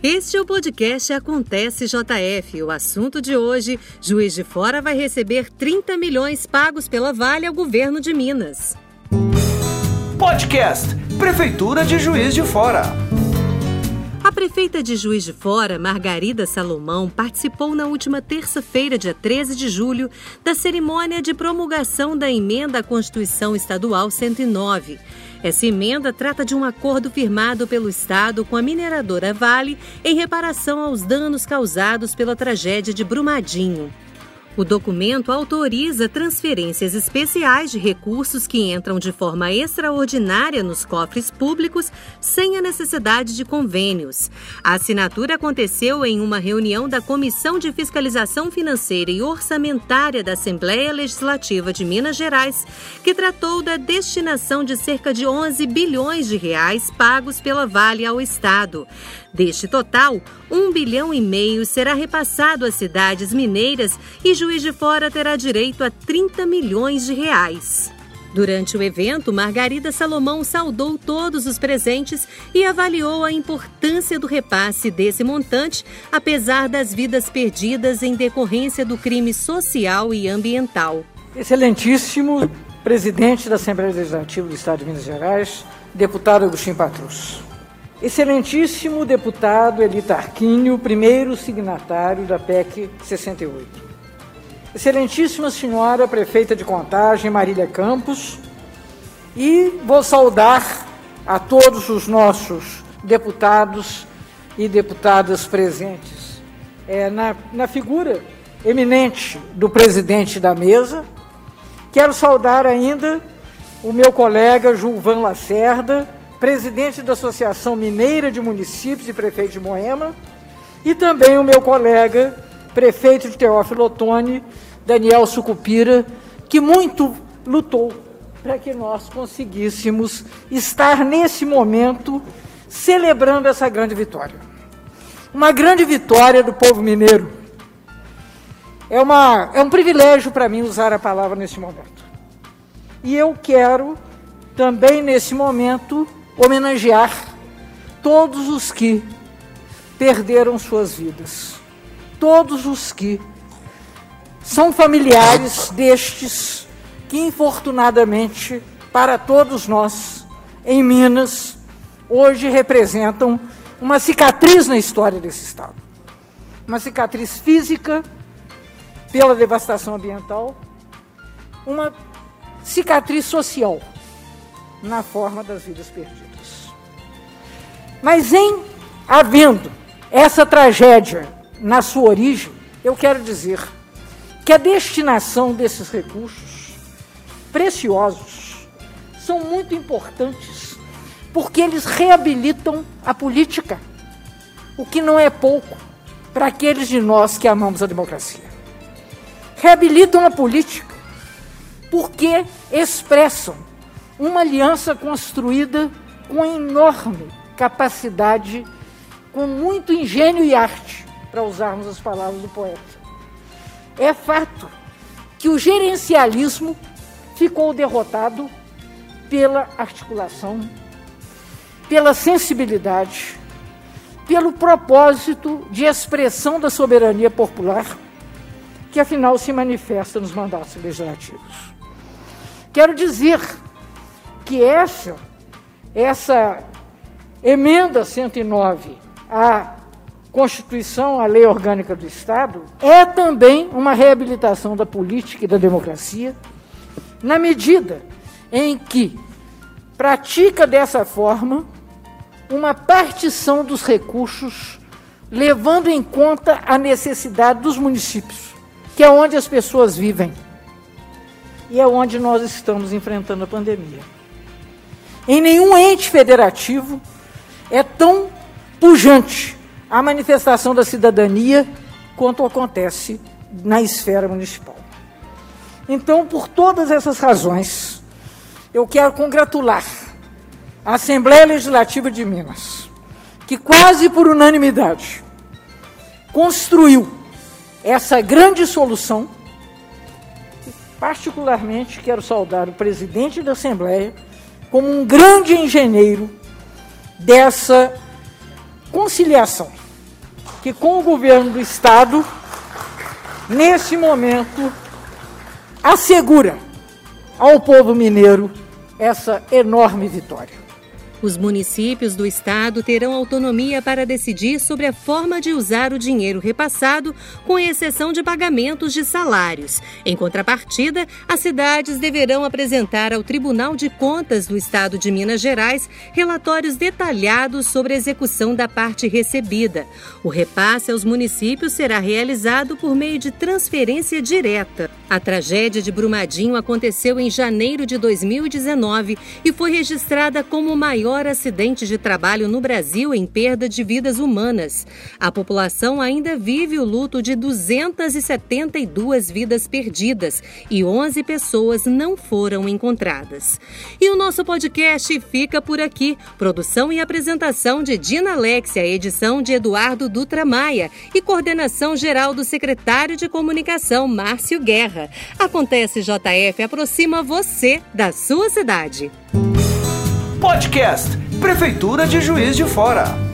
Este é o podcast Acontece JF. O assunto de hoje: Juiz de Fora vai receber 30 milhões pagos pela Vale ao governo de Minas. Podcast Prefeitura de Juiz de Fora. A prefeita de Juiz de Fora, Margarida Salomão, participou na última terça-feira, dia 13 de julho, da cerimônia de promulgação da emenda à Constituição Estadual 109 essa emenda trata de um acordo firmado pelo Estado com a mineradora Vale em reparação aos danos causados pela tragédia de Brumadinho. O documento autoriza transferências especiais de recursos que entram de forma extraordinária nos cofres públicos sem a necessidade de convênios. A assinatura aconteceu em uma reunião da Comissão de Fiscalização Financeira e Orçamentária da Assembleia Legislativa de Minas Gerais, que tratou da destinação de cerca de 11 bilhões de reais pagos pela Vale ao Estado. Deste total, um bilhão e meio será repassado às cidades mineiras e Juiz de Fora terá direito a 30 milhões de reais. Durante o evento, Margarida Salomão saudou todos os presentes e avaliou a importância do repasse desse montante, apesar das vidas perdidas em decorrência do crime social e ambiental. Excelentíssimo presidente da Assembleia Legislativa do Estado de Minas Gerais, deputado Agostinho Patrus. Excelentíssimo deputado Eli Tarquínio, primeiro signatário da PEC 68. Excelentíssima senhora prefeita de Contagem, Marília Campos, e vou saudar a todos os nossos deputados e deputadas presentes. É, na, na figura eminente do presidente da mesa, quero saudar ainda o meu colega Gilvan Lacerda, presidente da Associação Mineira de Municípios e prefeito de Moema, e também o meu colega, prefeito de Teófilo Otoni, Daniel Sucupira, que muito lutou para que nós conseguíssemos estar nesse momento celebrando essa grande vitória. Uma grande vitória do povo mineiro. É, uma, é um privilégio para mim usar a palavra nesse momento. E eu quero também nesse momento homenagear todos os que perderam suas vidas, todos os que são familiares destes que, infortunadamente, para todos nós, em Minas, hoje representam uma cicatriz na história desse Estado. Uma cicatriz física pela devastação ambiental, uma cicatriz social na forma das vidas perdidas. Mas em havendo essa tragédia na sua origem, eu quero dizer que a destinação desses recursos preciosos são muito importantes, porque eles reabilitam a política, o que não é pouco para aqueles de nós que amamos a democracia. Reabilitam a política, porque expressam uma aliança construída com enorme capacidade, com muito engenho e arte, para usarmos as palavras do poeta. É fato que o gerencialismo ficou derrotado pela articulação, pela sensibilidade, pelo propósito de expressão da soberania popular, que afinal se manifesta nos mandatos legislativos. Quero dizer que essa, essa emenda 109 à Constituição, à Lei Orgânica do Estado, é também uma reabilitação da política e da democracia, na medida em que pratica dessa forma uma partição dos recursos, levando em conta a necessidade dos municípios, que é onde as pessoas vivem e é onde nós estamos enfrentando a pandemia. Em nenhum ente federativo é tão pujante a manifestação da cidadania quanto acontece na esfera municipal. Então, por todas essas razões, eu quero congratular a Assembleia Legislativa de Minas, que quase por unanimidade construiu essa grande solução. Particularmente quero saudar o presidente da Assembleia como um grande engenheiro dessa conciliação que com o governo do Estado, nesse momento, assegura ao povo mineiro essa enorme vitória. Os municípios do estado terão autonomia para decidir sobre a forma de usar o dinheiro repassado, com exceção de pagamentos de salários. Em contrapartida, as cidades deverão apresentar ao Tribunal de Contas do Estado de Minas Gerais relatórios detalhados sobre a execução da parte recebida. O repasse aos municípios será realizado por meio de transferência direta. A tragédia de Brumadinho aconteceu em janeiro de 2019 e foi registrada como maior maior acidente de trabalho no Brasil em perda de vidas humanas. A população ainda vive o luto de 272 vidas perdidas e 11 pessoas não foram encontradas. E o nosso podcast fica por aqui. Produção e apresentação de Dina Alexia, edição de Eduardo Dutra Maia e coordenação geral do secretário de Comunicação, Márcio Guerra. Acontece JF aproxima você da sua cidade. Podcast Prefeitura de Juiz de Fora.